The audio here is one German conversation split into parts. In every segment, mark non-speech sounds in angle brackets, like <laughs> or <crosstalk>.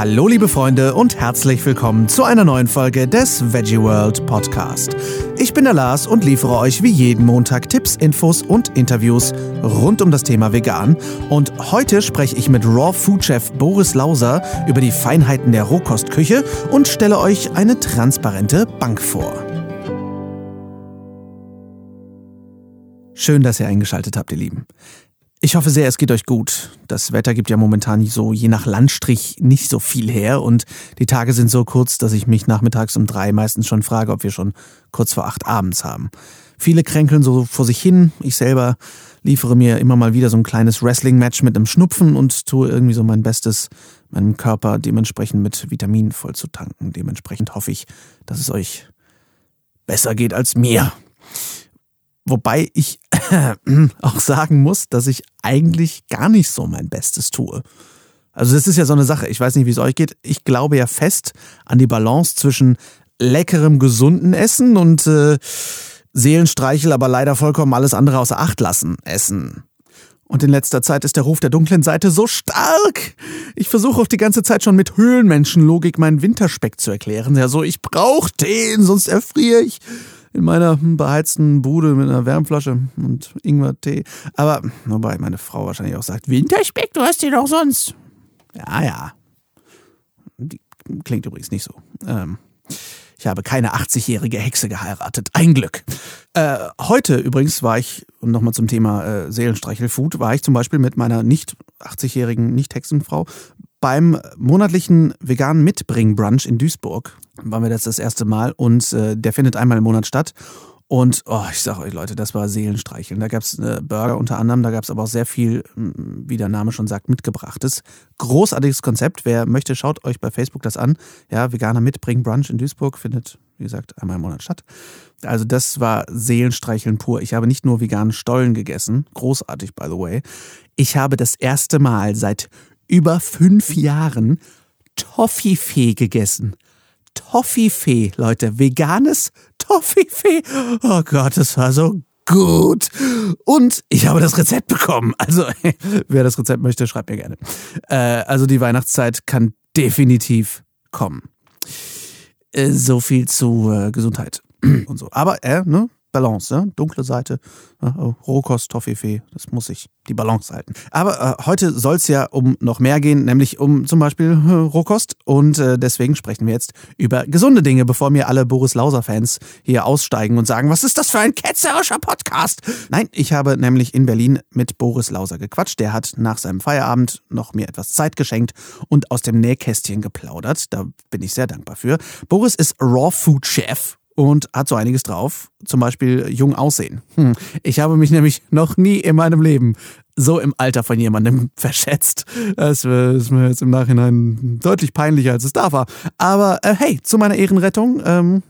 Hallo liebe Freunde und herzlich willkommen zu einer neuen Folge des Veggie World Podcast. Ich bin der Lars und liefere euch wie jeden Montag Tipps, Infos und Interviews rund um das Thema Vegan. Und heute spreche ich mit Raw Food Chef Boris Lauser über die Feinheiten der Rohkostküche und stelle euch eine transparente Bank vor. Schön, dass ihr eingeschaltet habt, ihr Lieben. Ich hoffe sehr, es geht euch gut. Das Wetter gibt ja momentan so je nach Landstrich nicht so viel her und die Tage sind so kurz, dass ich mich nachmittags um drei meistens schon frage, ob wir schon kurz vor acht abends haben. Viele kränkeln so vor sich hin. Ich selber liefere mir immer mal wieder so ein kleines Wrestling-Match mit einem Schnupfen und tue irgendwie so mein Bestes, meinem Körper dementsprechend mit Vitaminen voll zu tanken. Dementsprechend hoffe ich, dass es euch besser geht als mir. Wobei ich <clears throat> auch sagen muss, dass ich eigentlich gar nicht so mein Bestes tue. Also das ist ja so eine Sache. Ich weiß nicht, wie es euch geht. Ich glaube ja fest an die Balance zwischen leckerem, gesunden Essen und äh, Seelenstreichel, aber leider vollkommen alles andere außer Acht lassen Essen. Und in letzter Zeit ist der Ruf der dunklen Seite so stark. Ich versuche auch die ganze Zeit schon mit Höhlenmenschenlogik meinen Winterspeck zu erklären. Ja, so, ich brauche den, sonst erfriere ich in meiner beheizten Bude mit einer Wärmflasche und Ingwer-Tee. Aber, wobei meine Frau wahrscheinlich auch sagt, Winterspeck, du hast den doch sonst. Ja, ja. Die klingt übrigens nicht so. Ähm, ich habe keine 80-jährige Hexe geheiratet. Ein Glück. Äh, heute übrigens war ich, und nochmal zum Thema äh, Seelenstreichelfood, war ich zum Beispiel mit meiner nicht 80-jährigen Nicht-Hexenfrau beim monatlichen veganen Mitbring-Brunch in Duisburg waren wir das das erste Mal und äh, der findet einmal im Monat statt. Und oh, ich sag euch Leute, das war Seelenstreicheln. Da gab es äh, Burger unter anderem, da gab es aber auch sehr viel, wie der Name schon sagt, mitgebrachtes. Großartiges Konzept. Wer möchte, schaut euch bei Facebook das an. Ja, veganer Mitbring Brunch in Duisburg findet, wie gesagt, einmal im Monat statt. Also das war Seelenstreicheln pur. Ich habe nicht nur veganen Stollen gegessen, großartig by the way. Ich habe das erste Mal seit über fünf Jahren Toffifee gegessen. Toffifee, Leute. Veganes Toffifee. Oh Gott, das war so gut. Und ich habe das Rezept bekommen. Also, <laughs> wer das Rezept möchte, schreibt mir gerne. Äh, also, die Weihnachtszeit kann definitiv kommen. Äh, so viel zu äh, Gesundheit und so. Aber, äh, ne? Balance, ja? dunkle Seite, ja, oh, Rohkost, Toffifee, das muss ich die Balance halten. Aber äh, heute soll es ja um noch mehr gehen, nämlich um zum Beispiel äh, Rohkost und äh, deswegen sprechen wir jetzt über gesunde Dinge, bevor mir alle Boris Lauser-Fans hier aussteigen und sagen, was ist das für ein ketzerischer Podcast? Nein, ich habe nämlich in Berlin mit Boris Lauser gequatscht. Der hat nach seinem Feierabend noch mir etwas Zeit geschenkt und aus dem Nähkästchen geplaudert. Da bin ich sehr dankbar für. Boris ist Raw Food Chef und hat so einiges drauf. Zum Beispiel jung aussehen. Hm. Ich habe mich nämlich noch nie in meinem Leben so im Alter von jemandem <laughs> verschätzt. Das ist mir jetzt im Nachhinein deutlich peinlicher, als es da war. Aber äh, hey, zu meiner Ehrenrettung ähm,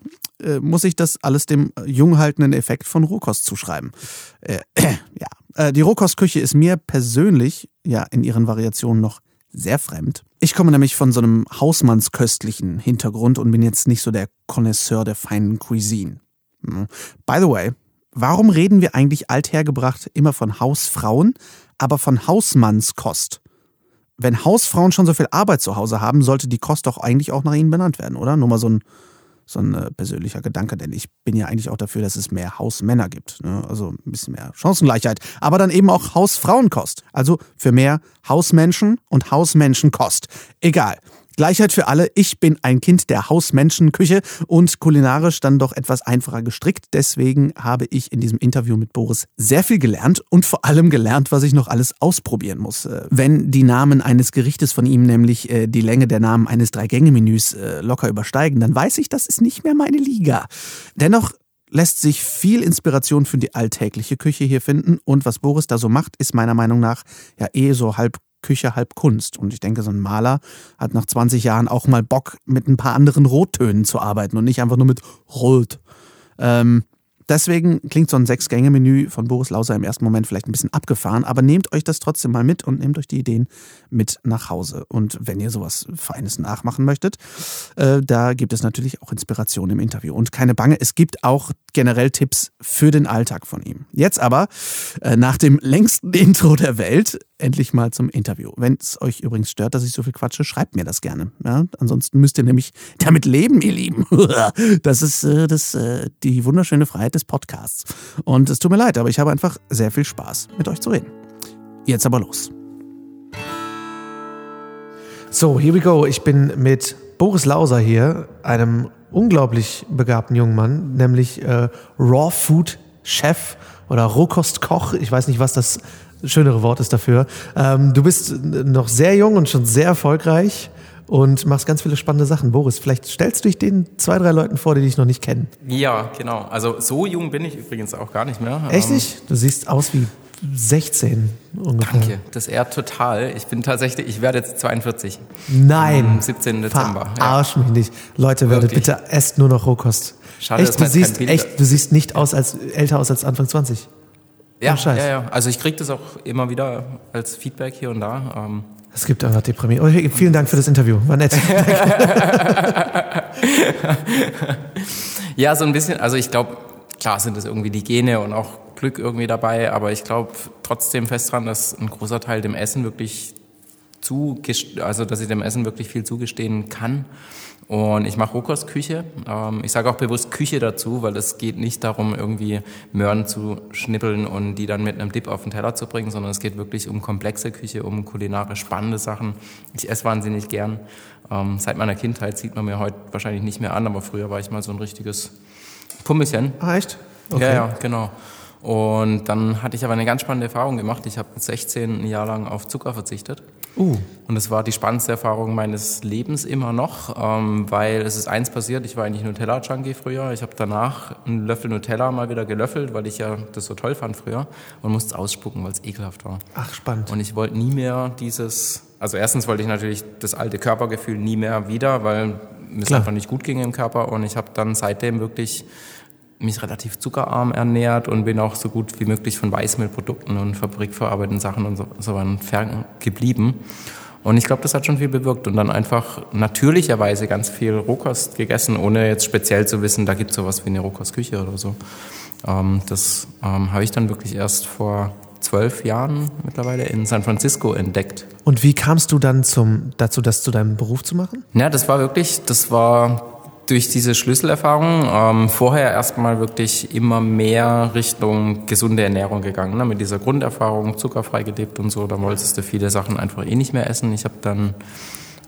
äh, muss ich das alles dem jung haltenden Effekt von Rohkost zuschreiben. Äh, <clears throat> ja, äh, die Rohkostküche ist mir persönlich ja in ihren Variationen noch sehr fremd. Ich komme nämlich von so einem hausmannsköstlichen Hintergrund und bin jetzt nicht so der Connoisseur der feinen Cuisine. Hm. By the way, warum reden wir eigentlich althergebracht immer von Hausfrauen, aber von Hausmannskost? Wenn Hausfrauen schon so viel Arbeit zu Hause haben, sollte die Kost doch eigentlich auch nach ihnen benannt werden, oder? Nur mal so ein so ein äh, persönlicher Gedanke, denn ich bin ja eigentlich auch dafür, dass es mehr Hausmänner gibt. Ne? Also ein bisschen mehr Chancengleichheit. Aber dann eben auch Hausfrauenkost. Also für mehr Hausmenschen und Hausmenschenkost. Egal. Gleichheit für alle. Ich bin ein Kind der Hausmenschenküche und kulinarisch dann doch etwas einfacher gestrickt. Deswegen habe ich in diesem Interview mit Boris sehr viel gelernt und vor allem gelernt, was ich noch alles ausprobieren muss. Äh, wenn die Namen eines Gerichtes von ihm nämlich äh, die Länge der Namen eines Drei-Gänge-Menüs äh, locker übersteigen, dann weiß ich, das ist nicht mehr meine Liga. Dennoch lässt sich viel Inspiration für die alltägliche Küche hier finden und was Boris da so macht, ist meiner Meinung nach ja eh so halb Küche halb Kunst. Und ich denke, so ein Maler hat nach 20 Jahren auch mal Bock, mit ein paar anderen Rottönen zu arbeiten und nicht einfach nur mit Rot. Ähm, deswegen klingt so ein Sechs-Gänge-Menü von Boris Lauser im ersten Moment vielleicht ein bisschen abgefahren, aber nehmt euch das trotzdem mal mit und nehmt euch die Ideen mit nach Hause. Und wenn ihr sowas Feines nachmachen möchtet, äh, da gibt es natürlich auch Inspiration im Interview. Und keine Bange, es gibt auch generell Tipps für den Alltag von ihm. Jetzt aber, äh, nach dem längsten <laughs> Intro der Welt, endlich mal zum Interview. Wenn es euch übrigens stört, dass ich so viel quatsche, schreibt mir das gerne. Ja? Ansonsten müsst ihr nämlich damit leben, ihr Lieben. <laughs> Das ist äh, das, äh, die wunderschöne Freiheit des Podcasts. Und es tut mir leid, aber ich habe einfach sehr viel Spaß, mit euch zu reden. Jetzt aber los. So, here we go. Ich bin mit Boris Lauser hier, einem unglaublich begabten jungen Mann, nämlich äh, Raw Food Chef oder Rohkostkoch. Ich weiß nicht, was das schönere Wort ist dafür. Ähm, du bist noch sehr jung und schon sehr erfolgreich und machst ganz viele spannende Sachen. Boris, vielleicht stellst du dich den zwei, drei Leuten vor, die dich noch nicht kennen. Ja, genau. Also so jung bin ich übrigens auch gar nicht mehr. Echt ähm, nicht? Du siehst aus wie 16 ungefähr. Danke, das ehrt total. Ich bin tatsächlich, ich werde jetzt 42. Nein. Am 17. Dezember. Verarsch ja. mich nicht. Leute, werdet bitte esst nur noch Rohkost. Schade, echt, du siehst echt, du siehst nicht aus als älter aus als Anfang 20. Ja, ja, ja. Also ich kriege das auch immer wieder als Feedback hier und da. Ähm. Es gibt einfach Deprimierung. Oh, vielen Dank für das Interview. War nett. <laughs> ja, so ein bisschen. Also ich glaube, klar sind es irgendwie die Gene und auch Glück irgendwie dabei, aber ich glaube trotzdem fest dran, dass ein großer Teil dem Essen wirklich zu, also dass ich dem Essen wirklich viel zugestehen kann. Und ich mache Rohkostküche. Ähm, ich sage auch bewusst Küche dazu, weil es geht nicht darum, irgendwie Möhren zu schnippeln und die dann mit einem Dip auf den Teller zu bringen, sondern es geht wirklich um komplexe Küche, um kulinarisch spannende Sachen. Ich esse wahnsinnig gern. Ähm, seit meiner Kindheit sieht man mir heute wahrscheinlich nicht mehr an, aber früher war ich mal so ein richtiges Pummelchen. Ah, echt? Okay. Ja, ja, genau. Und dann hatte ich aber eine ganz spannende Erfahrung gemacht. Ich habe mit 16 ein Jahr lang auf Zucker verzichtet. Uh. Und es war die spannendste Erfahrung meines Lebens immer noch, ähm, weil es ist eins passiert, ich war eigentlich Nutella-Junkie früher. Ich habe danach einen Löffel Nutella mal wieder gelöffelt, weil ich ja das so toll fand früher und musste es ausspucken, weil es ekelhaft war. Ach, spannend. Und ich wollte nie mehr dieses, also erstens wollte ich natürlich das alte Körpergefühl nie mehr wieder, weil mir es einfach nicht gut ging im Körper und ich habe dann seitdem wirklich mich relativ zuckerarm ernährt und bin auch so gut wie möglich von Weißmehlprodukten und fabrikverarbeiteten Sachen und so, so fern geblieben. Und ich glaube, das hat schon viel bewirkt und dann einfach natürlicherweise ganz viel Rohkost gegessen, ohne jetzt speziell zu wissen, da gibt es sowas wie eine Rohkostküche oder so. Ähm, das ähm, habe ich dann wirklich erst vor zwölf Jahren mittlerweile in San Francisco entdeckt. Und wie kamst du dann zum, dazu, das zu deinem Beruf zu machen? Ja, das war wirklich, das war durch diese Schlüsselerfahrung ähm, vorher erstmal wirklich immer mehr Richtung gesunde Ernährung gegangen. Ne? Mit dieser Grunderfahrung, zuckerfrei gelebt und so, da wolltest du viele Sachen einfach eh nicht mehr essen. Ich habe dann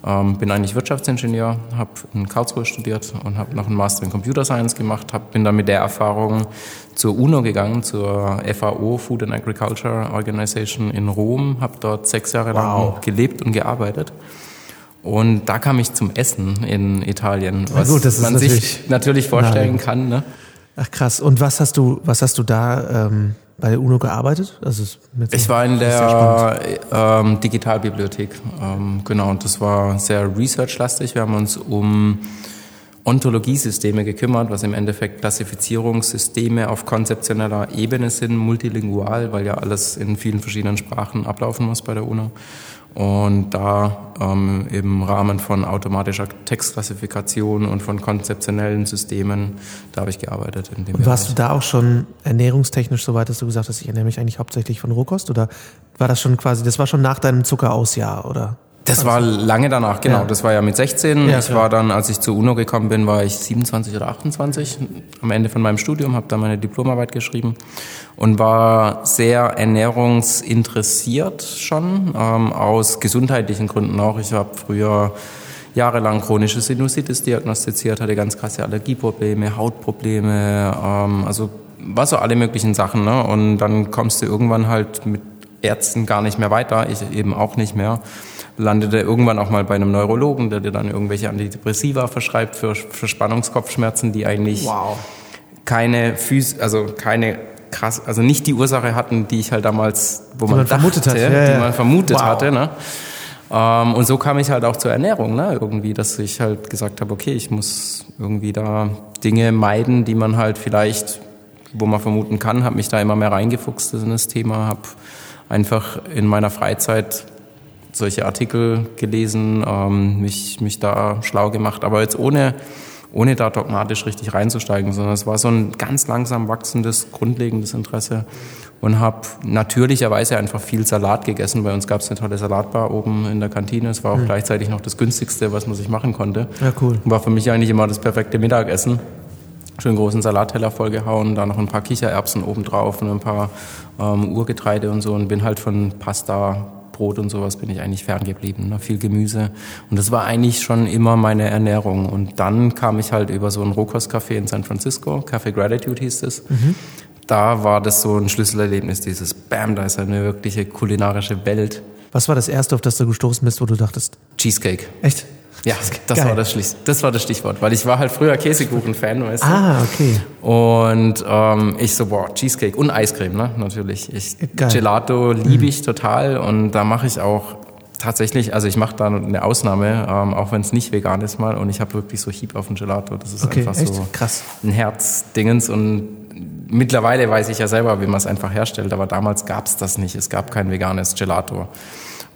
ähm, bin eigentlich Wirtschaftsingenieur, habe in Karlsruhe studiert und habe noch einen Master in Computer Science gemacht, hab, bin dann mit der Erfahrung zur UNO gegangen, zur FAO, Food and Agriculture Organization in Rom, habe dort sechs Jahre wow. lang gelebt und gearbeitet. Und da kam ich zum Essen in Italien, was gut, man natürlich sich natürlich vorstellen nein. kann. Ne? Ach krass. Und was hast du, was hast du da ähm, bei der UNO gearbeitet? Also ich war in der ähm, Digitalbibliothek, ähm, genau. Und das war sehr researchlastig. Wir haben uns um Ontologiesysteme gekümmert, was im Endeffekt Klassifizierungssysteme auf konzeptioneller Ebene sind, multilingual, weil ja alles in vielen verschiedenen Sprachen ablaufen muss bei der UNO. Und da ähm, im Rahmen von automatischer Textklassifikation und von konzeptionellen Systemen, da habe ich gearbeitet. In dem und warst Bereich. du da auch schon ernährungstechnisch so weit, dass du gesagt hast, ich ernähre mich eigentlich hauptsächlich von Rohkost? Oder war das schon quasi, das war schon nach deinem Zuckerausjahr, oder? Das war lange danach, genau. Ja. Das war ja mit 16. Ja, ich war dann, als ich zur UNO gekommen bin, war ich 27 oder 28 am Ende von meinem Studium, habe da meine Diplomarbeit geschrieben und war sehr ernährungsinteressiert schon, ähm, aus gesundheitlichen Gründen auch. Ich habe früher jahrelang chronische Sinusitis diagnostiziert, hatte ganz krasse Allergieprobleme, Hautprobleme, ähm, also war so alle möglichen Sachen. Ne? Und dann kommst du irgendwann halt mit Ärzten gar nicht mehr weiter, ich eben auch nicht mehr landete irgendwann auch mal bei einem Neurologen, der dir dann irgendwelche Antidepressiva verschreibt für Verspannungskopfschmerzen, die eigentlich wow. keine Phys also keine krass, also nicht die Ursache hatten, die ich halt damals, wo man, man dachte, vermutet hat, die man vermutet wow. hatte. Ne? Ähm, und so kam ich halt auch zur Ernährung, ne? irgendwie, dass ich halt gesagt habe, okay, ich muss irgendwie da Dinge meiden, die man halt vielleicht, wo man vermuten kann, habe mich da immer mehr reingefuchst in das Thema, habe einfach in meiner Freizeit solche Artikel gelesen, ähm, mich, mich da schlau gemacht, aber jetzt ohne, ohne da dogmatisch richtig reinzusteigen, sondern es war so ein ganz langsam wachsendes, grundlegendes Interesse und habe natürlicherweise einfach viel Salat gegessen. Bei uns gab es eine tolle Salatbar oben in der Kantine. Es war auch mhm. gleichzeitig noch das günstigste, was man sich machen konnte. Ja, cool. War für mich eigentlich immer das perfekte Mittagessen. Schön großen Salatteller vollgehauen, da noch ein paar Kichererbsen obendrauf und ein paar ähm, Urgetreide und so und bin halt von Pasta, Brot und sowas bin ich eigentlich ferngeblieben. Ne? Viel Gemüse. Und das war eigentlich schon immer meine Ernährung. Und dann kam ich halt über so ein Rohkostcafé in San Francisco, Café Gratitude hieß es. Mhm da war das so ein Schlüsselerlebnis, dieses Bam, da ist eine wirkliche kulinarische Welt. Was war das erste, auf das du gestoßen bist, wo du dachtest? Cheesecake. Echt? Ja, das war das, das war das Stichwort, weil ich war halt früher Käsekuchen-Fan, weißt du. Ah, okay. Und ähm, ich so, boah, Cheesecake und Eiscreme, ne, natürlich. Ich, Gelato liebe ich mhm. total und da mache ich auch tatsächlich, also ich mache da eine Ausnahme, ähm, auch wenn es nicht vegan ist mal und ich habe wirklich so Hieb auf den Gelato. Das ist okay, einfach echt? so krass. ein Herzdingens und mittlerweile weiß ich ja selber, wie man es einfach herstellt, aber damals gab es das nicht. Es gab kein veganes Gelato.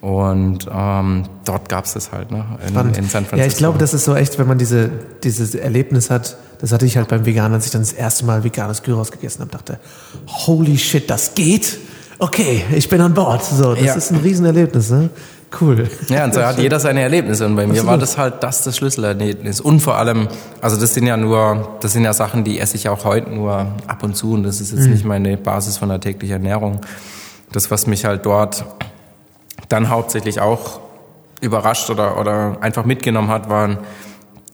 Und ähm, dort gab es das halt, ne? In, in, San Francisco. Ja, ich glaube, das ist so echt, wenn man diese, dieses Erlebnis hat, das hatte ich halt beim Veganen, als ich dann das erste Mal veganes Gyros gegessen habe, dachte, holy shit, das geht? Okay, ich bin an Bord. So, das ja. ist ein Riesenerlebnis, ne? Cool. Ja, und so <laughs> hat jeder seine Erlebnisse. Und bei mir war das halt das das Schlüsselerlebnis. Und vor allem, also das sind ja nur, das sind ja Sachen, die esse ich auch heute nur ab und zu. Und das ist jetzt mhm. nicht meine Basis von der täglichen Ernährung. Das, was mich halt dort dann hauptsächlich auch überrascht oder, oder einfach mitgenommen hat, waren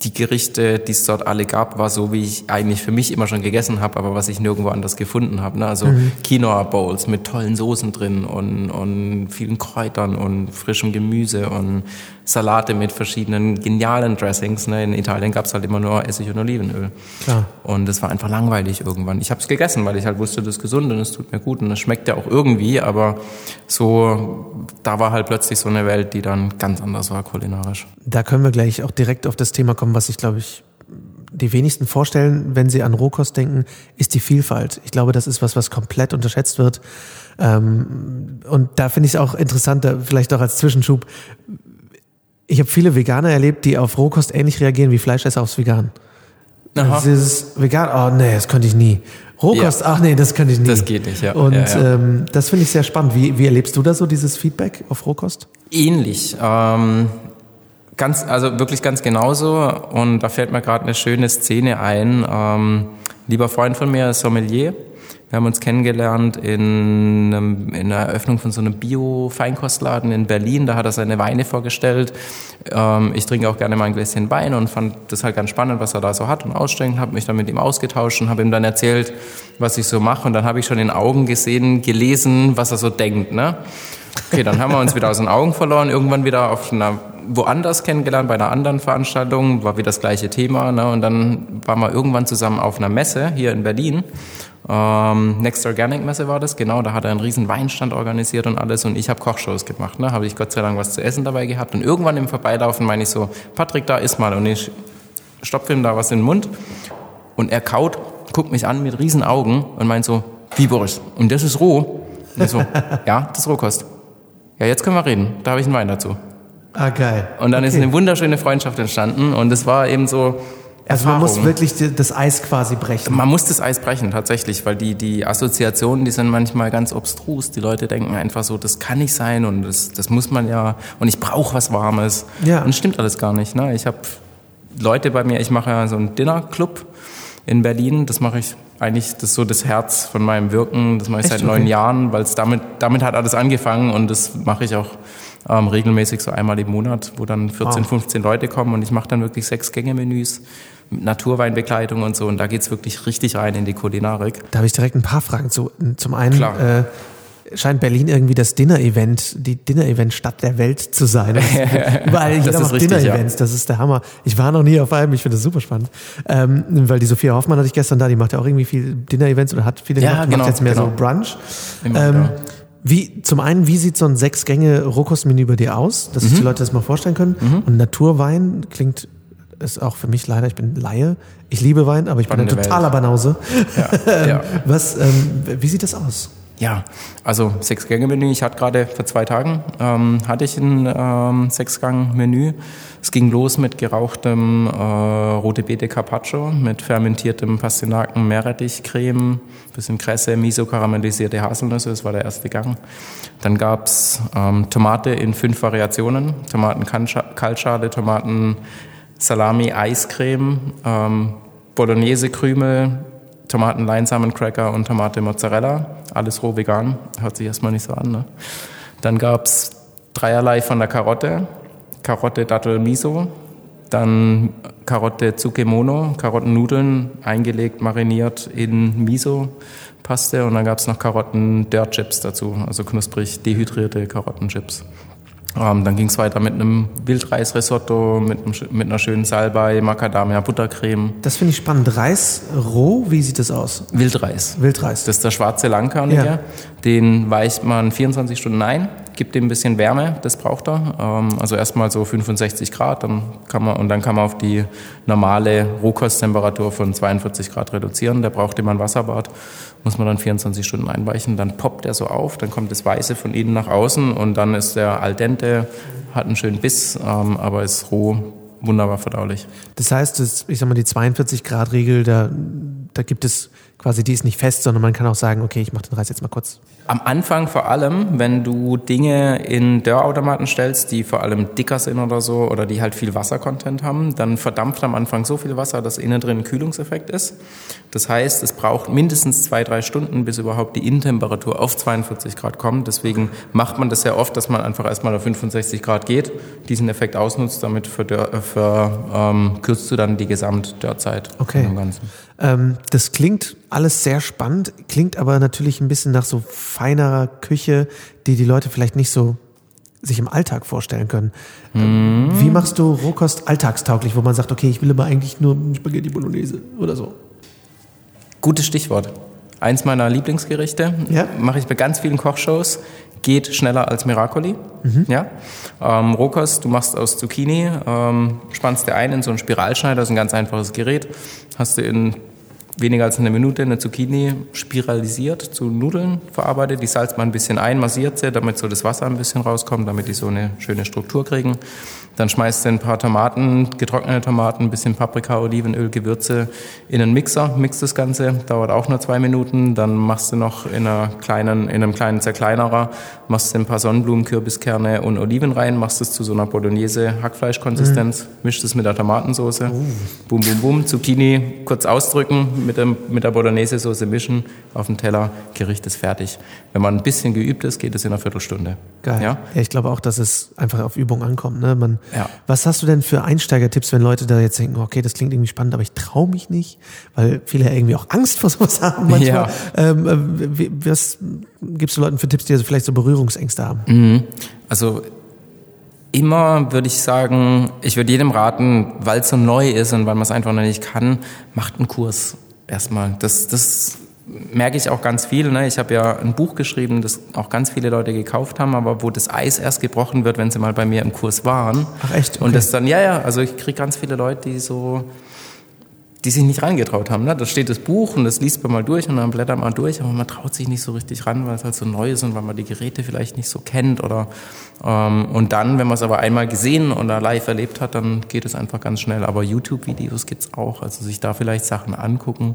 die Gerichte, die es dort alle gab, war so, wie ich eigentlich für mich immer schon gegessen habe, aber was ich nirgendwo anders gefunden habe. Ne? Also mhm. Quinoa-Bowls mit tollen Soßen drin und, und vielen Kräutern und frischem Gemüse und Salate mit verschiedenen genialen Dressings. Ne? In Italien gab es halt immer nur Essig und Olivenöl. Klar. Und es war einfach langweilig irgendwann. Ich habe es gegessen, weil ich halt wusste, das ist gesund und es tut mir gut und es schmeckt ja auch irgendwie, aber so, da war halt plötzlich so eine Welt, die dann ganz anders war kulinarisch. Da können wir gleich auch direkt auf das Thema kommen, was ich glaube ich die wenigsten vorstellen, wenn sie an Rohkost denken, ist die Vielfalt. Ich glaube, das ist was, was komplett unterschätzt wird. Ähm, und da finde ich es auch interessant, vielleicht auch als Zwischenschub, ich habe viele Veganer erlebt, die auf Rohkost ähnlich reagieren wie Fleischesser aufs Vegan. Aha. Also dieses Vegan, oh nee, das könnte ich nie. Rohkost, ja. ach nee, das könnte ich nie. Das geht nicht, ja. Und ja, ja. Ähm, das finde ich sehr spannend. Wie, wie erlebst du da so dieses Feedback auf Rohkost? Ähnlich. Ähm, ganz, also wirklich ganz genauso. Und da fällt mir gerade eine schöne Szene ein. Ähm, lieber Freund von mir, Sommelier, wir haben uns kennengelernt in, einem, in einer Eröffnung von so einem Bio-Feinkostladen in Berlin. Da hat er seine Weine vorgestellt. Ähm, ich trinke auch gerne mal ein Gläschen Wein und fand das halt ganz spannend, was er da so hat und ausstellen. Habe mich dann mit ihm ausgetauscht und habe ihm dann erzählt, was ich so mache. Und dann habe ich schon in Augen gesehen, gelesen, was er so denkt. Ne? Okay, dann haben wir uns wieder aus den Augen verloren. Irgendwann wieder auf einer woanders kennengelernt, bei einer anderen Veranstaltung, war wieder das gleiche Thema. Ne? Und dann waren wir irgendwann zusammen auf einer Messe hier in Berlin ähm, Next Organic Messe war das, genau, da hat er einen riesen Weinstand organisiert und alles und ich habe Kochshows gemacht, ne? habe ich Gott sei Dank was zu essen dabei gehabt und irgendwann im Vorbeilaufen meine ich so, Patrick, da ist mal und ich stopfe ihm da was in den Mund und er kaut, guckt mich an mit riesen Augen und meint so, wie Boris, und das ist roh? Und ich so, <laughs> ja, das ist Rohkost. Ja, jetzt können wir reden, da habe ich einen Wein dazu. Ah, geil. Und dann okay. ist eine wunderschöne Freundschaft entstanden und es war eben so, also man muss wirklich das Eis quasi brechen. Man muss das Eis brechen, tatsächlich, weil die, die Assoziationen, die sind manchmal ganz obstrus. Die Leute denken einfach so, das kann nicht sein und das, das muss man ja und ich brauche was Warmes. Ja. Und stimmt alles gar nicht. Ne? Ich habe Leute bei mir, ich mache ja so einen Dinnerclub in Berlin. Das mache ich eigentlich, das ist so das Herz von meinem Wirken. Das mache ich Echt? seit neun okay. Jahren, weil es damit, damit hat alles angefangen und das mache ich auch ähm, regelmäßig so einmal im Monat, wo dann 14, wow. 15 Leute kommen und ich mache dann wirklich sechs Gänge-Menüs mit Naturweinbegleitung und so und da geht's wirklich richtig rein in die Kulinarik. Da habe ich direkt ein paar Fragen zu. Zum einen äh, scheint Berlin irgendwie das Dinner-Event, die Dinner-Event-Stadt der Welt zu sein. <laughs> Überall jeder macht Dinner-Events, ja. das ist der Hammer. Ich war noch nie auf einem, ich finde das super spannend. Ähm, weil die Sophia Hoffmann hatte ich gestern da, die macht ja auch irgendwie viel Dinner-Events oder hat viele ja, gemacht, genau, macht jetzt mehr genau. so Brunch. Immer, ähm, wie, zum einen, wie sieht so ein Sechs-Gänge-Rohkostmenü bei dir aus, dass mhm. sich die Leute das mal vorstellen können? Mhm. Und Naturwein klingt, ist auch für mich leider, ich bin Laie. Ich liebe Wein, aber ich Spannende bin ein totaler Welt. Banause. Ja, ja. <laughs> Was, ähm, wie sieht das aus? Ja, also Sechs-Gänge-Menü. Ich hatte gerade vor zwei Tagen ähm, hatte ich ein ähm, Sechs-Gang-Menü. Es ging los mit gerauchtem äh, rote Beete Carpaccio, mit fermentiertem Pastinaken Meerrettichcreme, bisschen Kresse, Miso, karamellisierte Haselnüsse. Das war der erste Gang. Dann gab's ähm, Tomate in fünf Variationen: Tomaten Kaltschale, Tomaten Salami, Eiscreme, ähm, Bolognese Krümel, Tomaten Leinsamencracker und Tomate Mozzarella. Alles roh vegan. Hört sich erstmal nicht so an. Ne? Dann gab's dreierlei von der Karotte. Karotte Dattel Miso. Dann Karotte Tsukemono, Karottennudeln eingelegt, mariniert in Miso-Paste. Und dann gab's noch Karotten Dirt Chips dazu, also knusprig dehydrierte Karottenchips. Ähm, dann ging es weiter mit einem Wildreisrisotto, mit, mit einer schönen Salbei, Macadamia, Buttercreme. Das finde ich spannend. Reis roh, wie sieht das aus? Wildreis. Wildreis. Das ist der schwarze Langkörnige. Ja. Den weicht man 24 Stunden ein, gibt ihm ein bisschen Wärme, das braucht er. Ähm, also erstmal so 65 Grad, dann kann man, und dann kann man auf die normale Rohkosttemperatur von 42 Grad reduzieren. Der braucht immer ein Wasserbad muss man dann 24 Stunden einweichen, dann poppt er so auf, dann kommt das Weiße von innen nach außen und dann ist der al dente, hat einen schönen Biss, ähm, aber ist roh, wunderbar verdaulich. Das heißt, das, ich sag mal, die 42 Grad Regel, da, da gibt es quasi, die ist nicht fest, sondern man kann auch sagen, okay, ich mache den Reis jetzt mal kurz. Am Anfang vor allem, wenn du Dinge in Dörrautomaten stellst, die vor allem dicker sind oder so, oder die halt viel Wassercontent haben, dann verdampft am Anfang so viel Wasser, dass innen drin ein Kühlungseffekt ist. Das heißt, es braucht mindestens zwei, drei Stunden, bis überhaupt die Innentemperatur auf 42 Grad kommt. Deswegen macht man das sehr oft, dass man einfach erstmal auf 65 Grad geht, diesen Effekt ausnutzt, damit verkürzt ähm, du dann die Gesamtdörrzeit okay. im Ganzen. Ähm, das klingt alles sehr spannend, klingt aber natürlich ein bisschen nach so feinerer Küche, die die Leute vielleicht nicht so sich im Alltag vorstellen können. Mm. Wie machst du Rohkost alltagstauglich, wo man sagt, okay, ich will aber eigentlich nur Spaghetti Bolognese oder so? Gutes Stichwort. Eins meiner Lieblingsgerichte ja? mache ich bei ganz vielen Kochshows. Geht schneller als Miracoli. Mhm. Ja? Ähm, Rohkost, du machst aus Zucchini, ähm, spannst dir ein in so einen Spiralschneider, das ist ein ganz einfaches Gerät. Hast du in weniger als eine Minute eine Zucchini spiralisiert zu Nudeln verarbeitet. Die salzt man ein bisschen ein, massiert sie, damit so das Wasser ein bisschen rauskommt, damit die so eine schöne Struktur kriegen. Dann schmeißt du ein paar Tomaten, getrocknete Tomaten, ein bisschen Paprika, Olivenöl, Gewürze in einen Mixer, mixt das Ganze, dauert auch nur zwei Minuten. Dann machst du noch in, einer kleinen, in einem kleinen Zerkleinerer, machst du ein paar Sonnenblumen, Kürbiskerne und Oliven rein, machst es zu so einer Bolognese Hackfleischkonsistenz, mhm. mischst es mit der Tomatensauce, uh. bum, bum, bum, Zucchini kurz ausdrücken, mit, dem, mit der Bolognese-Soße mischen, auf dem Teller, Gericht ist fertig. Wenn man ein bisschen geübt ist, geht es in einer Viertelstunde. Geil. Ja? ja ich glaube auch, dass es einfach auf Übung ankommt. Ne? Man, ja. Was hast du denn für Einsteigertipps, wenn Leute da jetzt denken, okay, das klingt irgendwie spannend, aber ich traue mich nicht, weil viele ja irgendwie auch Angst vor sowas haben manchmal. Ja. Ähm, äh, was gibst du Leuten für Tipps, die also vielleicht so Berührungsängste haben? Mhm. Also immer würde ich sagen, ich würde jedem raten, weil es so neu ist und weil man es einfach noch nicht kann, macht einen Kurs erstmal. Das, das merke ich auch ganz viel. Ne? Ich habe ja ein Buch geschrieben, das auch ganz viele Leute gekauft haben, aber wo das Eis erst gebrochen wird, wenn sie mal bei mir im Kurs waren. Ach echt? Okay. Und das dann, ja, ja, also ich kriege ganz viele Leute, die so, die sich nicht reingetraut haben. Ne? Da steht das Buch und das liest man mal durch und dann blättert man durch, aber man traut sich nicht so richtig ran, weil es halt so neu ist und weil man die Geräte vielleicht nicht so kennt oder ähm, und dann, wenn man es aber einmal gesehen oder live erlebt hat, dann geht es einfach ganz schnell. Aber YouTube-Videos gibt's auch, also sich da vielleicht Sachen angucken.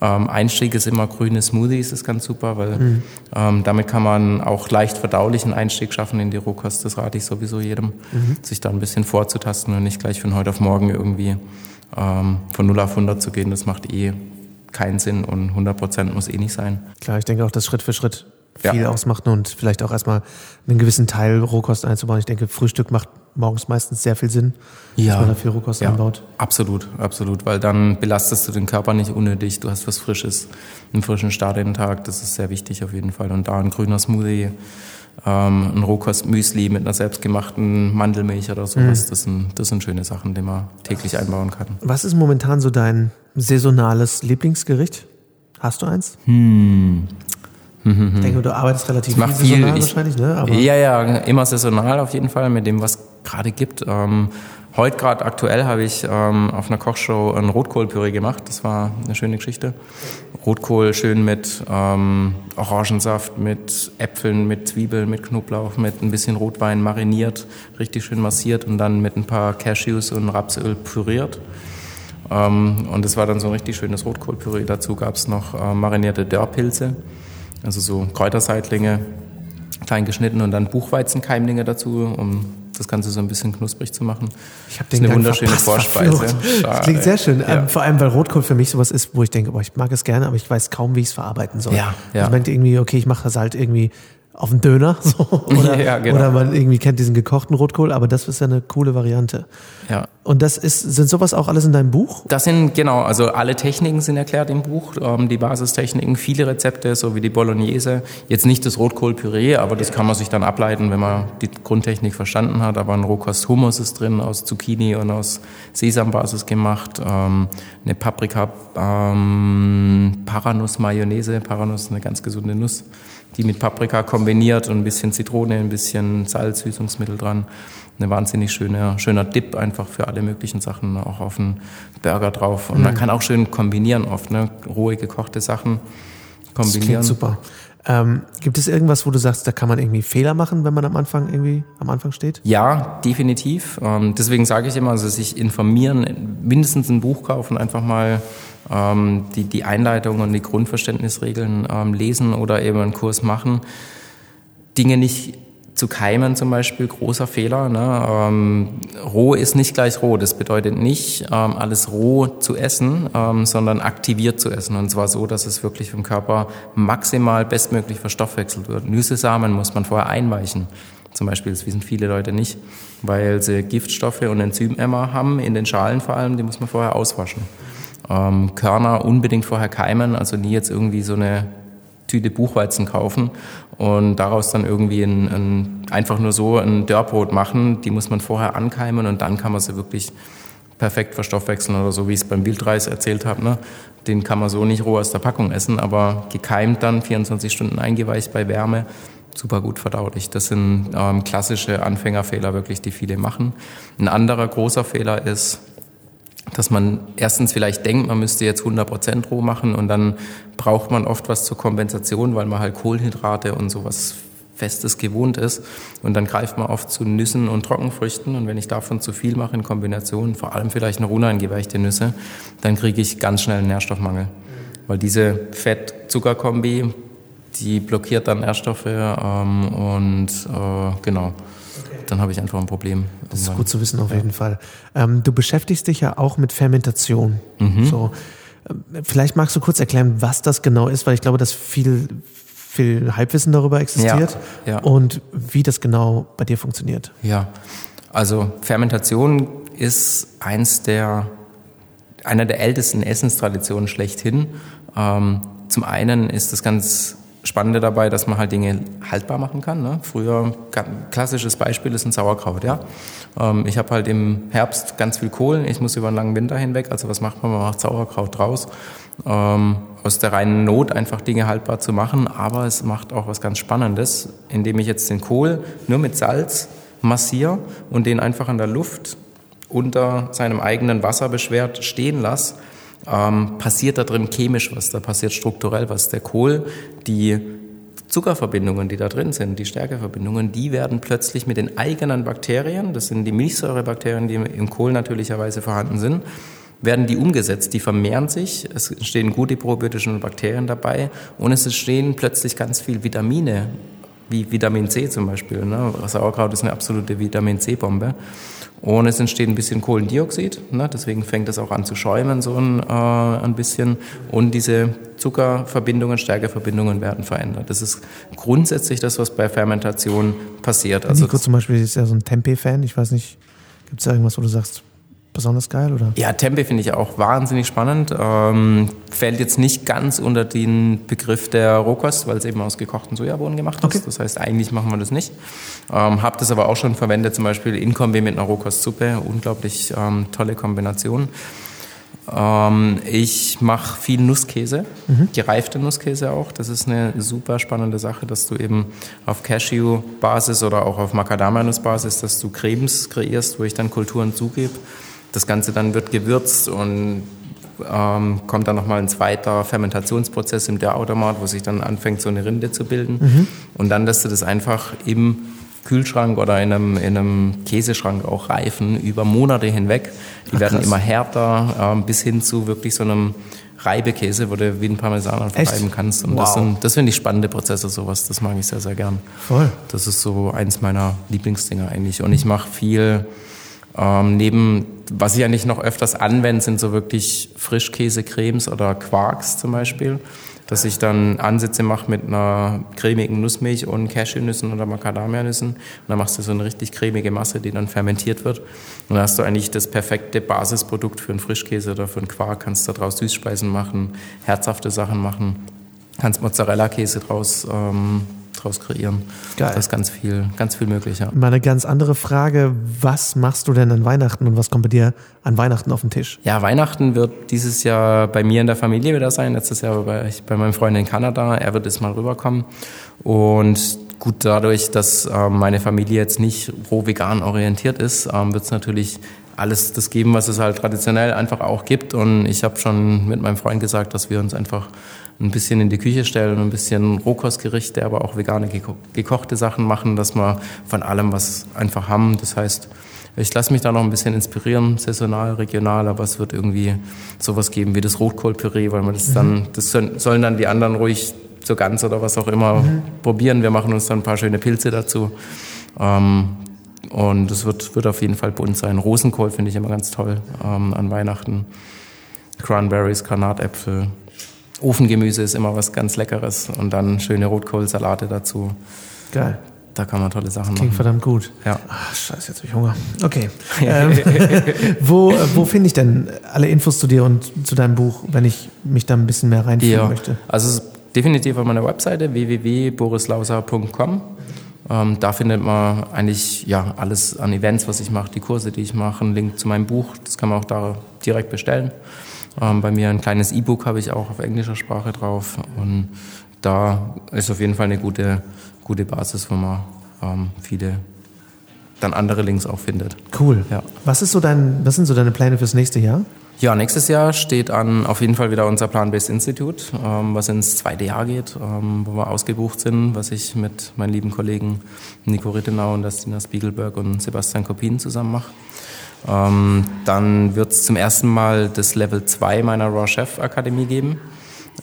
Ähm, Einstieg ist immer grüne Smoothies, ist ganz super, weil mhm. ähm, damit kann man auch leicht verdaulichen Einstieg schaffen in die Rohkost. Das rate ich sowieso jedem, mhm. sich da ein bisschen vorzutasten und nicht gleich von heute auf morgen irgendwie ähm, von 0 auf 100 zu gehen. Das macht eh keinen Sinn und 100 Prozent muss eh nicht sein. Klar, ich denke auch, dass Schritt für Schritt viel ja. ausmacht und vielleicht auch erstmal einen gewissen Teil Rohkost einzubauen. Ich denke, Frühstück macht morgens meistens sehr viel Sinn, ja. dass man da viel Rohkost ja. anbaut. Absolut, absolut, weil dann belastest du den Körper nicht unnötig. Du hast was Frisches, einen frischen Start in den Tag. Das ist sehr wichtig auf jeden Fall. Und da ein grüner Smoothie, ähm, ein Rohkostmüsli mit einer selbstgemachten Mandelmilch oder sowas, mhm. das, sind, das sind schöne Sachen, die man täglich einbauen kann. Was ist momentan so dein saisonales Lieblingsgericht? Hast du eins? Hm. Mhm. Ich denke, du arbeitest relativ viel saisonal ich, wahrscheinlich, ne? Aber ja, ja, immer saisonal auf jeden Fall mit dem, was gerade gibt. Ähm, heute gerade aktuell habe ich ähm, auf einer Kochshow ein Rotkohlpüree gemacht. Das war eine schöne Geschichte. Rotkohl schön mit ähm, Orangensaft, mit Äpfeln, mit Zwiebeln, mit Knoblauch, mit ein bisschen Rotwein mariniert, richtig schön massiert und dann mit ein paar Cashews und Rapsöl püriert. Ähm, und das war dann so ein richtig schönes Rotkohlpüree. Dazu gab es noch äh, marinierte Dörrpilze, also so Kräuterseitlinge, klein geschnitten und dann Buchweizenkeimlinge dazu, um das Ganze so ein bisschen knusprig zu machen. Ich habe den eine wunderschöne Vorspeise. Das klingt sehr schön. Ja. Ähm, vor allem, weil Rotkohl für mich sowas ist, wo ich denke, boah, ich mag es gerne, aber ich weiß kaum, wie ich es verarbeiten soll. Ja, ja. Also ich meinte irgendwie, okay, ich mache das halt irgendwie auf einen Döner <laughs> so, oder, ja, genau. oder man irgendwie kennt diesen gekochten Rotkohl, aber das ist ja eine coole Variante. Ja. Und das ist, sind sowas auch alles in deinem Buch? Das sind, genau, also alle Techniken sind erklärt im Buch, ähm, die Basistechniken, viele Rezepte, so wie die Bolognese. Jetzt nicht das Rotkohlpüree, aber das kann man sich dann ableiten, wenn man die Grundtechnik verstanden hat. Aber ein Rohkost-Hummus ist drin, aus Zucchini und aus Sesambasis gemacht. Ähm, eine Paprika, ähm, Paranuss-Mayonnaise, Paranuss, eine ganz gesunde Nuss die mit Paprika kombiniert und ein bisschen Zitrone, ein bisschen Salz, Süßungsmittel dran. Eine wahnsinnig schöne, schöner Dip einfach für alle möglichen Sachen, auch auf einen Burger drauf. Und mhm. man kann auch schön kombinieren oft, ne? rohe gekochte Sachen kombinieren. Das super. Ähm, gibt es irgendwas, wo du sagst, da kann man irgendwie Fehler machen, wenn man am Anfang irgendwie am Anfang steht? Ja, definitiv. Ähm, deswegen sage ich immer, also sich informieren, mindestens ein Buch kaufen, einfach mal ähm, die, die Einleitung und die Grundverständnisregeln ähm, lesen oder eben einen Kurs machen. Dinge nicht zu keimen zum Beispiel, großer Fehler. Ne? Ähm, roh ist nicht gleich roh. Das bedeutet nicht, ähm, alles roh zu essen, ähm, sondern aktiviert zu essen. Und zwar so, dass es wirklich vom Körper maximal bestmöglich verstoffwechselt wird. Nüsse-Samen muss man vorher einweichen. Zum Beispiel, das wissen viele Leute nicht, weil sie Giftstoffe und Enzymämmer haben, in den Schalen vor allem, die muss man vorher auswaschen. Ähm, Körner unbedingt vorher keimen, also nie jetzt irgendwie so eine Tüte Buchweizen kaufen und daraus dann irgendwie ein, ein, einfach nur so ein Dörrbrot machen. Die muss man vorher ankeimen und dann kann man sie wirklich perfekt verstoffwechseln oder so, wie ich es beim Wildreis erzählt habe. Ne? Den kann man so nicht roh aus der Packung essen, aber gekeimt dann, 24 Stunden eingeweicht bei Wärme, super gut verdaulich. Das sind ähm, klassische Anfängerfehler wirklich, die viele machen. Ein anderer großer Fehler ist, dass man erstens vielleicht denkt, man müsste jetzt 100% roh machen und dann braucht man oft was zur Kompensation, weil man halt Kohlenhydrate und sowas Festes gewohnt ist. Und dann greift man oft zu Nüssen und Trockenfrüchten. Und wenn ich davon zu viel mache in Kombination, vor allem vielleicht noch uneingeweichte Nüsse, dann kriege ich ganz schnell einen Nährstoffmangel. Weil diese Fett-Zucker-Kombi, die blockiert dann Nährstoffe ähm, und äh, genau dann habe ich einfach ein Problem. Das ist gut zu wissen auf jeden Fall. Ähm, du beschäftigst dich ja auch mit Fermentation. Mhm. So, äh, vielleicht magst du kurz erklären, was das genau ist, weil ich glaube, dass viel, viel Halbwissen darüber existiert ja, ja. und wie das genau bei dir funktioniert. Ja, also Fermentation ist eins der, einer der ältesten Essenstraditionen schlechthin. Ähm, zum einen ist das ganz Spannende dabei, dass man halt Dinge haltbar machen kann. Ne? Früher, klassisches Beispiel ist ein Sauerkraut. Ja? Ähm, ich habe halt im Herbst ganz viel Kohlen, ich muss über einen langen Winter hinweg. Also was macht man? Man macht Sauerkraut draus. Ähm, aus der reinen Not einfach Dinge haltbar zu machen. Aber es macht auch was ganz Spannendes, indem ich jetzt den Kohl nur mit Salz massiere und den einfach an der Luft unter seinem eigenen Wasser beschwert stehen lasse ähm, passiert da drin chemisch was, da passiert strukturell was. Der Kohl, die Zuckerverbindungen, die da drin sind, die Stärkeverbindungen, die werden plötzlich mit den eigenen Bakterien, das sind die Milchsäurebakterien, die im Kohl natürlicherweise vorhanden sind, werden die umgesetzt, die vermehren sich, es entstehen gute probiotischen Bakterien dabei und es entstehen plötzlich ganz viel Vitamine, wie Vitamin C zum Beispiel. Ne? Sauerkraut ist eine absolute Vitamin C-Bombe. Und es entsteht ein bisschen Kohlendioxid, ne? deswegen fängt es auch an zu schäumen so ein, äh, ein bisschen. Und diese Zuckerverbindungen, Stärkeverbindungen werden verändert. Das ist grundsätzlich das, was bei Fermentation passiert. Also Nico zum Beispiel ist ja so ein Tempeh-Fan. Ich weiß nicht, gibt es da irgendwas, wo du sagst, besonders geil, oder? Ja, Tempe finde ich auch wahnsinnig spannend. Ähm, fällt jetzt nicht ganz unter den Begriff der Rohkost, weil es eben aus gekochten Sojabohnen gemacht ist. Okay. Das heißt, eigentlich machen wir das nicht. Ähm, hab das aber auch schon verwendet, zum Beispiel in Kombi mit einer Rohkostsuppe. Unglaublich ähm, tolle Kombination. Ähm, ich mache viel Nusskäse, mhm. gereifte Nusskäse auch. Das ist eine super spannende Sache, dass du eben auf Cashew-Basis oder auch auf Macadamia-Nuss-Basis, dass du Cremes kreierst, wo ich dann Kulturen zugebe. Das Ganze dann wird gewürzt und ähm, kommt dann nochmal ein zweiter Fermentationsprozess im Dörrautomat, wo sich dann anfängt, so eine Rinde zu bilden. Mhm. Und dann lässt du das einfach im Kühlschrank oder in einem, in einem Käseschrank auch reifen über Monate hinweg. Die Ach, werden immer härter ähm, bis hin zu wirklich so einem Reibekäse, wo du wie ein Parmesan reiben kannst. Und wow. das, sind, das finde ich spannende Prozesse, sowas. Das mag ich sehr, sehr gern. Voll. Das ist so eins meiner Lieblingsdinger eigentlich. Und ich mache viel ähm, neben, was ich eigentlich noch öfters anwende, sind so wirklich Frischkäsecremes oder Quarks zum Beispiel dass ich dann Ansätze mache mit einer cremigen Nussmilch und Cashewnüssen oder Macadamianüssen. Und dann machst du so eine richtig cremige Masse, die dann fermentiert wird. Und dann hast du eigentlich das perfekte Basisprodukt für einen Frischkäse oder für einen Quark. Kannst daraus Süßspeisen machen, herzhafte Sachen machen, kannst Mozzarella-Käse draus ähm, draus kreieren. Geil. Da ist ganz viel, ganz viel möglich. Ja. Mal eine ganz andere Frage. Was machst du denn an Weihnachten und was kommt bei dir an Weihnachten auf den Tisch? Ja, Weihnachten wird dieses Jahr bei mir in der Familie wieder sein. Letztes Jahr war ich bei meinem Freund in Kanada. Er wird jetzt mal rüberkommen. Und gut, dadurch, dass ähm, meine Familie jetzt nicht roh vegan orientiert ist, ähm, wird es natürlich alles das geben, was es halt traditionell einfach auch gibt. Und ich habe schon mit meinem Freund gesagt, dass wir uns einfach ein bisschen in die Küche stellen und ein bisschen Rohkostgerichte, aber auch vegane geko gekochte Sachen machen, dass wir von allem was einfach haben. Das heißt, ich lasse mich da noch ein bisschen inspirieren, saisonal, regional, aber es wird irgendwie sowas geben wie das Rotkohlpüree, weil man das mhm. dann, das sollen dann die anderen ruhig zur Gans oder was auch immer mhm. probieren. Wir machen uns dann ein paar schöne Pilze dazu. Ähm, und es wird, wird auf jeden Fall bunt sein. Rosenkohl finde ich immer ganz toll ähm, an Weihnachten. Cranberries, Granatäpfel, Ofengemüse ist immer was ganz Leckeres und dann schöne Rotkohlsalate dazu. Geil. Da kann man tolle Sachen Klingt machen. Klingt verdammt gut. Ja. Ach, scheiße, jetzt habe ich Hunger. Okay. <laughs> ähm, wo wo finde ich denn alle Infos zu dir und zu deinem Buch, wenn ich mich da ein bisschen mehr reinfühlen ja. möchte? Also definitiv auf meiner Webseite www.borislauser.com. Ähm, da findet man eigentlich ja alles an Events, was ich mache, die Kurse, die ich mache, einen Link zu meinem Buch. Das kann man auch da direkt bestellen. Ähm, bei mir ein kleines E-Book habe ich auch auf englischer Sprache drauf und da ist auf jeden Fall eine gute, gute Basis, wo man ähm, viele dann andere Links auch findet. Cool. Ja. Was, ist so dein, was sind so deine Pläne fürs nächste Jahr? Ja, nächstes Jahr steht an auf jeden Fall wieder unser Plan-Based Institute, ähm, was ins zweite Jahr geht, ähm, wo wir ausgebucht sind, was ich mit meinen lieben Kollegen Nico Rittenau und Dastina Spiegelberg und Sebastian Kopin zusammen mache. Ähm, dann wird es zum ersten Mal das Level 2 meiner Raw Chef Akademie geben.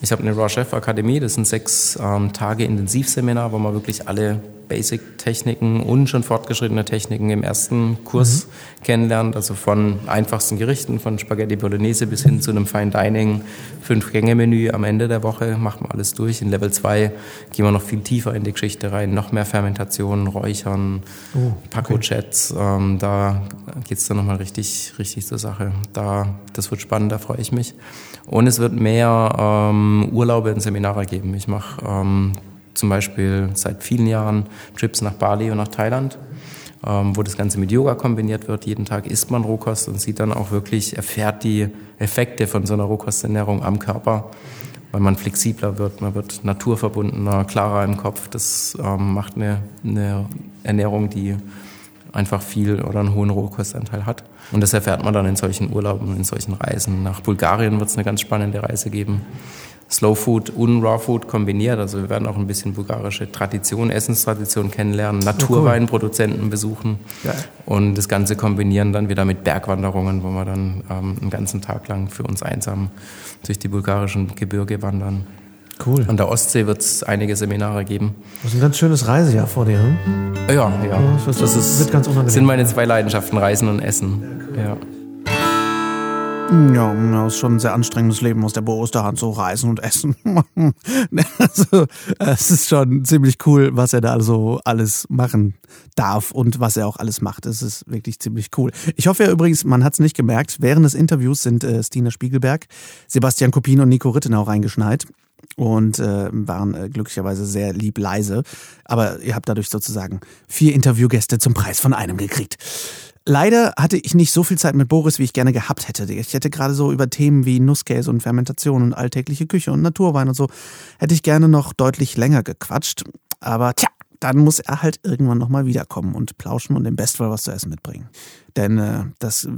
Ich habe eine Raw Chef Akademie, das sind sechs ähm, Tage Intensivseminar, wo man wirklich alle Basic-Techniken und schon fortgeschrittene Techniken im ersten Kurs mhm. kennenlernt. Also von einfachsten Gerichten, von Spaghetti Bolognese bis hin zu einem Fine Dining, Fünf-Gänge-Menü am Ende der Woche, machen wir alles durch. In Level 2 gehen wir noch viel tiefer in die Geschichte rein, noch mehr Fermentationen, Räuchern, oh, Paco-Chats. Okay. Ähm, da geht's dann nochmal richtig, richtig zur Sache. Da, das wird spannend, da freue ich mich. Und es wird mehr ähm, Urlaube und Seminare geben. Ich mache ähm, zum Beispiel seit vielen Jahren Trips nach Bali und nach Thailand, ähm, wo das Ganze mit Yoga kombiniert wird. Jeden Tag isst man Rohkost und sieht dann auch wirklich, erfährt die Effekte von so einer Rohkosternährung am Körper, weil man flexibler wird, man wird naturverbundener, klarer im Kopf. Das ähm, macht eine, eine Ernährung, die einfach viel oder einen hohen Rohkostanteil hat. Und das erfährt man dann in solchen Urlauben, in solchen Reisen. Nach Bulgarien wird es eine ganz spannende Reise geben. Slow Food und Raw Food kombiniert. Also wir werden auch ein bisschen bulgarische Tradition, Essenstradition kennenlernen, Naturweinproduzenten besuchen ja. und das Ganze kombinieren dann wieder mit Bergwanderungen, wo wir dann ähm, einen ganzen Tag lang für uns einsam durch die bulgarischen Gebirge wandern. Cool. An der Ostsee wird es einige Seminare geben. Das ist ein ganz schönes Reisejahr vor dir, hm? Ja, ja. ja das, das ist, wird ganz unangenehm. sind meine zwei Leidenschaften, Reisen und Essen. Ja. Ja, das ist schon ein sehr anstrengendes Leben aus der Osterhand, so reisen und essen. <laughs> also, es ist schon ziemlich cool, was er da so alles machen darf und was er auch alles macht. Es ist wirklich ziemlich cool. Ich hoffe ja übrigens, man hat es nicht gemerkt, während des Interviews sind äh, Stina Spiegelberg, Sebastian Kopin und Nico Rittenau reingeschneit und äh, waren äh, glücklicherweise sehr lieb leise. Aber ihr habt dadurch sozusagen vier Interviewgäste zum Preis von einem gekriegt. Leider hatte ich nicht so viel Zeit mit Boris, wie ich gerne gehabt hätte. Ich hätte gerade so über Themen wie Nusskäse und Fermentation und alltägliche Küche und Naturwein und so, hätte ich gerne noch deutlich länger gequatscht. Aber tja, dann muss er halt irgendwann nochmal wiederkommen und plauschen und im Bestfall was zu essen mitbringen. Denn äh, das,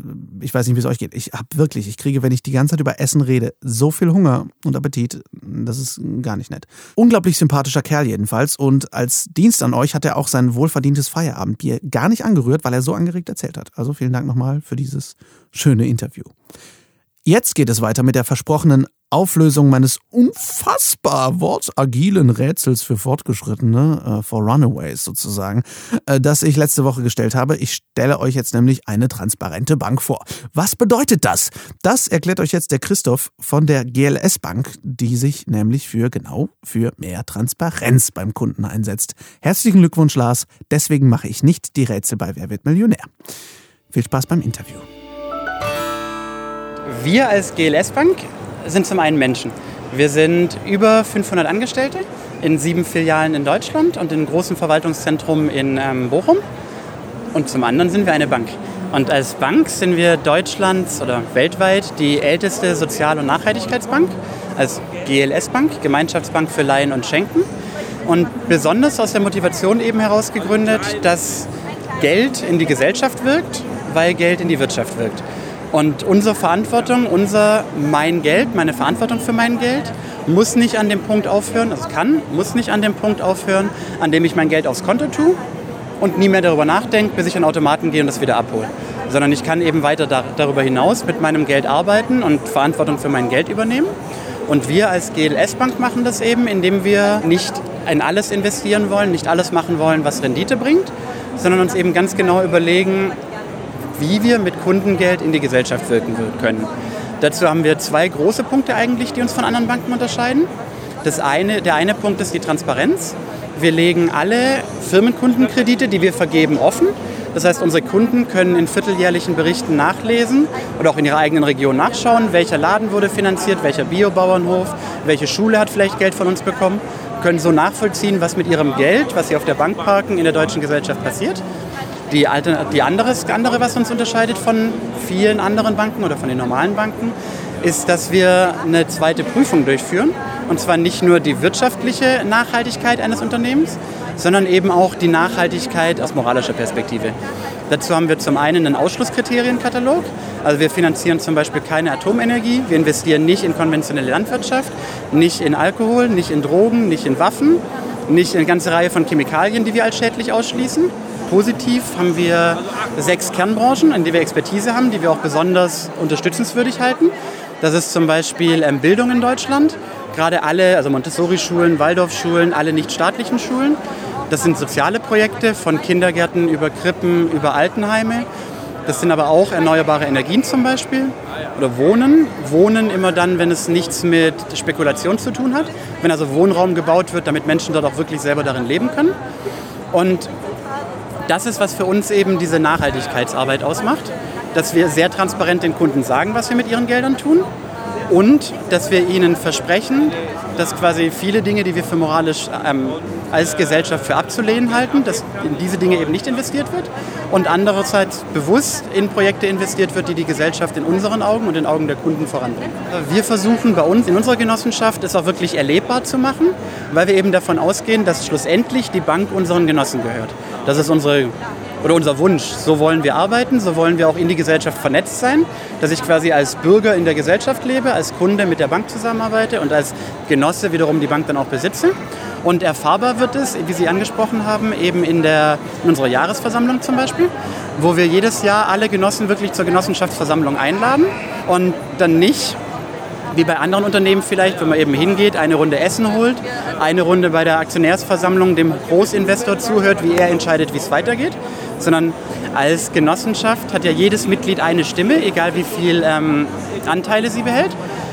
ich weiß nicht, wie es euch geht. Ich habe wirklich, ich kriege, wenn ich die ganze Zeit über Essen rede, so viel Hunger und Appetit. Das ist gar nicht nett. Unglaublich sympathischer Kerl jedenfalls. Und als Dienst an euch hat er auch sein wohlverdientes Feierabendbier gar nicht angerührt, weil er so angeregt erzählt hat. Also vielen Dank nochmal für dieses schöne Interview. Jetzt geht es weiter mit der versprochenen Auflösung meines unfassbar wortagilen Rätsels für Fortgeschrittene, äh, for Runaways sozusagen, äh, das ich letzte Woche gestellt habe. Ich stelle euch jetzt nämlich eine transparente Bank vor. Was bedeutet das? Das erklärt euch jetzt der Christoph von der GLS Bank, die sich nämlich für genau für mehr Transparenz beim Kunden einsetzt. Herzlichen Glückwunsch, Lars. Deswegen mache ich nicht die Rätsel bei Wer wird Millionär. Viel Spaß beim Interview. Wir als GLS Bank sind zum einen Menschen. Wir sind über 500 Angestellte in sieben Filialen in Deutschland und in großen Verwaltungszentrum in ähm, Bochum. Und zum anderen sind wir eine Bank. Und als Bank sind wir Deutschlands oder weltweit die älteste Sozial- und Nachhaltigkeitsbank, als GLS-Bank, Gemeinschaftsbank für Leihen und Schenken. Und besonders aus der Motivation eben heraus gegründet, dass Geld in die Gesellschaft wirkt, weil Geld in die Wirtschaft wirkt. Und unsere Verantwortung, unser mein Geld, meine Verantwortung für mein Geld, muss nicht an dem Punkt aufhören, also kann, muss nicht an dem Punkt aufhören, an dem ich mein Geld aufs Konto tue und nie mehr darüber nachdenke, bis ich an Automaten gehe und das wieder abhole. Sondern ich kann eben weiter da, darüber hinaus mit meinem Geld arbeiten und Verantwortung für mein Geld übernehmen. Und wir als GLS Bank machen das eben, indem wir nicht in alles investieren wollen, nicht alles machen wollen, was Rendite bringt, sondern uns eben ganz genau überlegen, wie wir mit Kundengeld in die Gesellschaft wirken können. Dazu haben wir zwei große Punkte eigentlich, die uns von anderen Banken unterscheiden. Das eine, der eine Punkt ist die Transparenz. Wir legen alle Firmenkundenkredite, die wir vergeben, offen. Das heißt, unsere Kunden können in vierteljährlichen Berichten nachlesen oder auch in ihrer eigenen Region nachschauen, welcher Laden wurde finanziert, welcher Biobauernhof, welche Schule hat vielleicht Geld von uns bekommen, können so nachvollziehen, was mit ihrem Geld, was sie auf der Bank parken, in der deutschen Gesellschaft passiert. Die, Alter, die anderes, andere, was uns unterscheidet von vielen anderen Banken oder von den normalen Banken, ist, dass wir eine zweite Prüfung durchführen. Und zwar nicht nur die wirtschaftliche Nachhaltigkeit eines Unternehmens, sondern eben auch die Nachhaltigkeit aus moralischer Perspektive. Dazu haben wir zum einen einen Ausschlusskriterienkatalog. Also wir finanzieren zum Beispiel keine Atomenergie, wir investieren nicht in konventionelle Landwirtschaft, nicht in Alkohol, nicht in Drogen, nicht in Waffen, nicht in eine ganze Reihe von Chemikalien, die wir als schädlich ausschließen positiv haben wir sechs Kernbranchen, in denen wir Expertise haben, die wir auch besonders unterstützenswürdig halten. Das ist zum Beispiel ähm, Bildung in Deutschland. Gerade alle, also Montessori-Schulen, Waldorfschulen, alle nicht staatlichen Schulen. Das sind soziale Projekte von Kindergärten über Krippen, über Altenheime. Das sind aber auch erneuerbare Energien zum Beispiel. Oder Wohnen. Wohnen immer dann, wenn es nichts mit Spekulation zu tun hat. Wenn also Wohnraum gebaut wird, damit Menschen dort auch wirklich selber darin leben können. Und das ist, was für uns eben diese Nachhaltigkeitsarbeit ausmacht, dass wir sehr transparent den Kunden sagen, was wir mit ihren Geldern tun und dass wir ihnen versprechen, dass quasi viele Dinge, die wir für moralisch ähm, als Gesellschaft für abzulehnen halten, dass in diese Dinge eben nicht investiert wird und andererseits bewusst in Projekte investiert wird, die die Gesellschaft in unseren Augen und in Augen der Kunden voranbringen. Wir versuchen bei uns in unserer Genossenschaft es auch wirklich erlebbar zu machen, weil wir eben davon ausgehen, dass schlussendlich die Bank unseren Genossen gehört. Das ist unsere oder unser Wunsch. So wollen wir arbeiten, so wollen wir auch in die Gesellschaft vernetzt sein, dass ich quasi als Bürger in der Gesellschaft lebe, als Kunde mit der Bank zusammenarbeite und als Genosse wiederum die Bank dann auch besitze. Und erfahrbar wird es, wie Sie angesprochen haben, eben in, der, in unserer Jahresversammlung zum Beispiel, wo wir jedes Jahr alle Genossen wirklich zur Genossenschaftsversammlung einladen und dann nicht wie bei anderen Unternehmen vielleicht, wenn man eben hingeht, eine Runde Essen holt, eine Runde bei der Aktionärsversammlung dem Großinvestor zuhört, wie er entscheidet, wie es weitergeht, sondern als Genossenschaft hat ja jedes Mitglied eine Stimme, egal wie viel ähm, Anteile sie behält.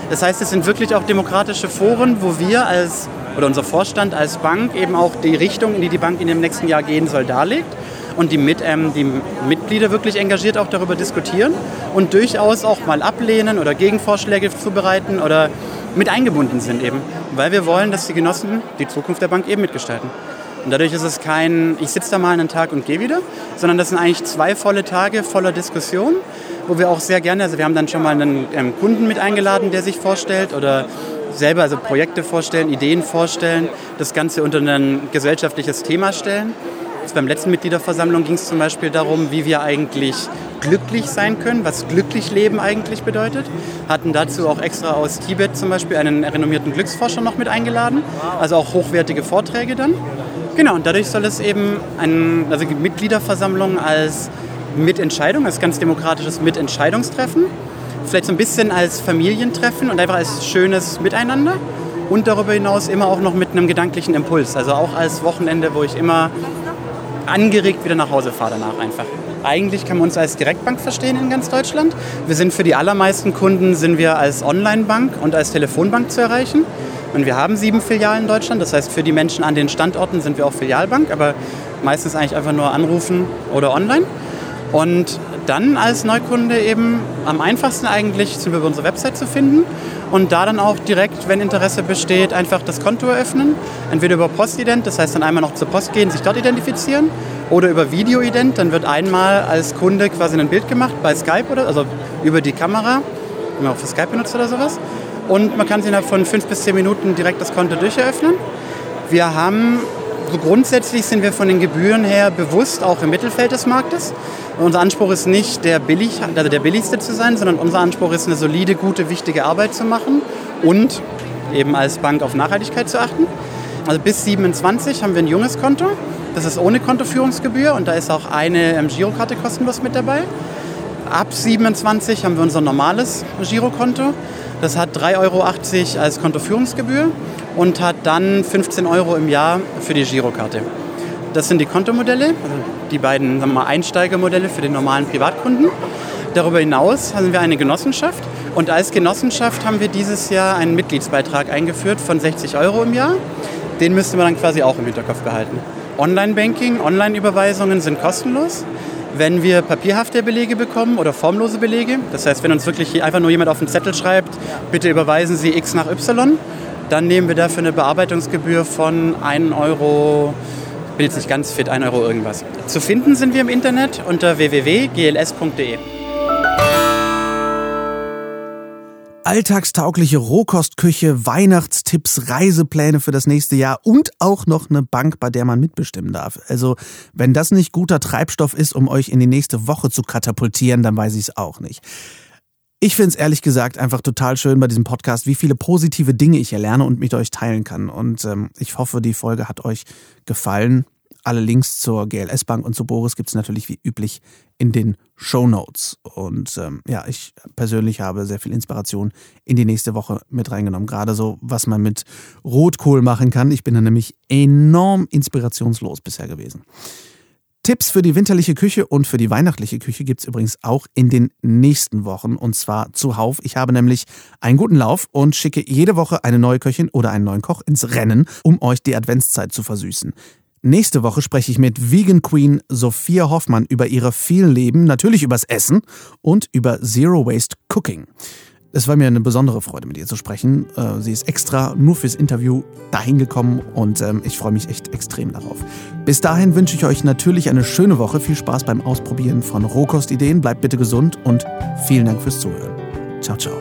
Das heißt, es sind wirklich auch demokratische Foren, wo wir als oder unser Vorstand als Bank eben auch die Richtung, in die die Bank in dem nächsten Jahr gehen soll, darlegt und die, mit, ähm, die Mitglieder wirklich engagiert auch darüber diskutieren und durchaus auch mal ablehnen oder Gegenvorschläge zubereiten oder mit eingebunden sind eben, weil wir wollen, dass die Genossen die Zukunft der Bank eben mitgestalten. Und dadurch ist es kein, ich sitze da mal einen Tag und gehe wieder, sondern das sind eigentlich zwei volle Tage voller Diskussion, wo wir auch sehr gerne, also wir haben dann schon mal einen ähm, Kunden mit eingeladen, der sich vorstellt oder selber also Projekte vorstellen, Ideen vorstellen, das Ganze unter ein gesellschaftliches Thema stellen. Jetzt beim letzten Mitgliederversammlung ging es zum Beispiel darum, wie wir eigentlich glücklich sein können, was glücklich leben eigentlich bedeutet. Hatten dazu auch extra aus Tibet zum Beispiel einen renommierten Glücksforscher noch mit eingeladen, also auch hochwertige Vorträge dann. Genau, und dadurch soll es eben eine also Mitgliederversammlung als Mitentscheidung, als ganz demokratisches Mitentscheidungstreffen, vielleicht so ein bisschen als Familientreffen und einfach als schönes Miteinander und darüber hinaus immer auch noch mit einem gedanklichen Impuls, also auch als Wochenende, wo ich immer angeregt wieder nach Hause fahre danach einfach. Eigentlich kann man uns als Direktbank verstehen in ganz Deutschland. Wir sind für die allermeisten Kunden sind wir als Onlinebank und als Telefonbank zu erreichen. Und wir haben sieben Filialen in Deutschland. Das heißt, für die Menschen an den Standorten sind wir auch Filialbank, aber meistens eigentlich einfach nur anrufen oder online. Und dann als Neukunde eben am einfachsten eigentlich sind wir über unsere Website zu finden und da dann auch direkt, wenn Interesse besteht, einfach das Konto eröffnen. Entweder über Postident, das heißt dann einmal noch zur Post gehen, sich dort identifizieren oder über Videoident, dann wird einmal als Kunde quasi ein Bild gemacht bei Skype oder also über die Kamera, wenn man auch für Skype benutzt oder sowas. Und man kann sich innerhalb von fünf bis zehn Minuten direkt das Konto durcheröffnen. Wir haben, so grundsätzlich sind wir von den Gebühren her bewusst auch im Mittelfeld des Marktes. Unser Anspruch ist nicht der, billig, also der billigste zu sein, sondern unser Anspruch ist eine solide, gute, wichtige Arbeit zu machen und eben als Bank auf Nachhaltigkeit zu achten. Also bis 27 haben wir ein junges Konto. Das ist ohne Kontoführungsgebühr und da ist auch eine ähm, Girokarte kostenlos mit dabei. Ab 27 haben wir unser normales Girokonto. Das hat 3,80 Euro als Kontoführungsgebühr und hat dann 15 Euro im Jahr für die Girokarte. Das sind die Kontomodelle, also die beiden sagen wir mal, Einsteigermodelle für den normalen Privatkunden. Darüber hinaus haben wir eine Genossenschaft und als Genossenschaft haben wir dieses Jahr einen Mitgliedsbeitrag eingeführt von 60 Euro im Jahr. Den müsste man dann quasi auch im Hinterkopf behalten. Online-Banking, Online-Überweisungen sind kostenlos. Wenn wir papierhafte Belege bekommen oder formlose Belege, das heißt, wenn uns wirklich einfach nur jemand auf den Zettel schreibt, bitte überweisen Sie X nach Y, dann nehmen wir dafür eine Bearbeitungsgebühr von 1 Euro bin jetzt nicht ganz fit, 1 Euro irgendwas. Zu finden sind wir im Internet unter www.gls.de. alltagstaugliche Rohkostküche, Weihnachtstipps, Reisepläne für das nächste Jahr und auch noch eine Bank, bei der man mitbestimmen darf. Also, wenn das nicht guter Treibstoff ist, um euch in die nächste Woche zu katapultieren, dann weiß ich es auch nicht. Ich finde es ehrlich gesagt einfach total schön bei diesem Podcast, wie viele positive Dinge ich erlerne und mit euch teilen kann. Und ähm, ich hoffe, die Folge hat euch gefallen. Alle Links zur GLS Bank und zu Boris gibt es natürlich wie üblich in den Show Notes. Und ähm, ja, ich persönlich habe sehr viel Inspiration in die nächste Woche mit reingenommen. Gerade so, was man mit Rotkohl machen kann. Ich bin da nämlich enorm inspirationslos bisher gewesen. Tipps für die winterliche Küche und für die weihnachtliche Küche gibt es übrigens auch in den nächsten Wochen und zwar zuhauf. Ich habe nämlich einen guten Lauf und schicke jede Woche eine neue Köchin oder einen neuen Koch ins Rennen, um euch die Adventszeit zu versüßen. Nächste Woche spreche ich mit Vegan Queen Sophia Hoffmann über ihre vielen Leben, natürlich übers Essen und über Zero Waste Cooking. Es war mir eine besondere Freude, mit ihr zu sprechen. Äh, sie ist extra nur fürs Interview dahin gekommen und ähm, ich freue mich echt extrem darauf. Bis dahin wünsche ich euch natürlich eine schöne Woche. Viel Spaß beim Ausprobieren von Rohkostideen. Bleibt bitte gesund und vielen Dank fürs Zuhören. Ciao, ciao.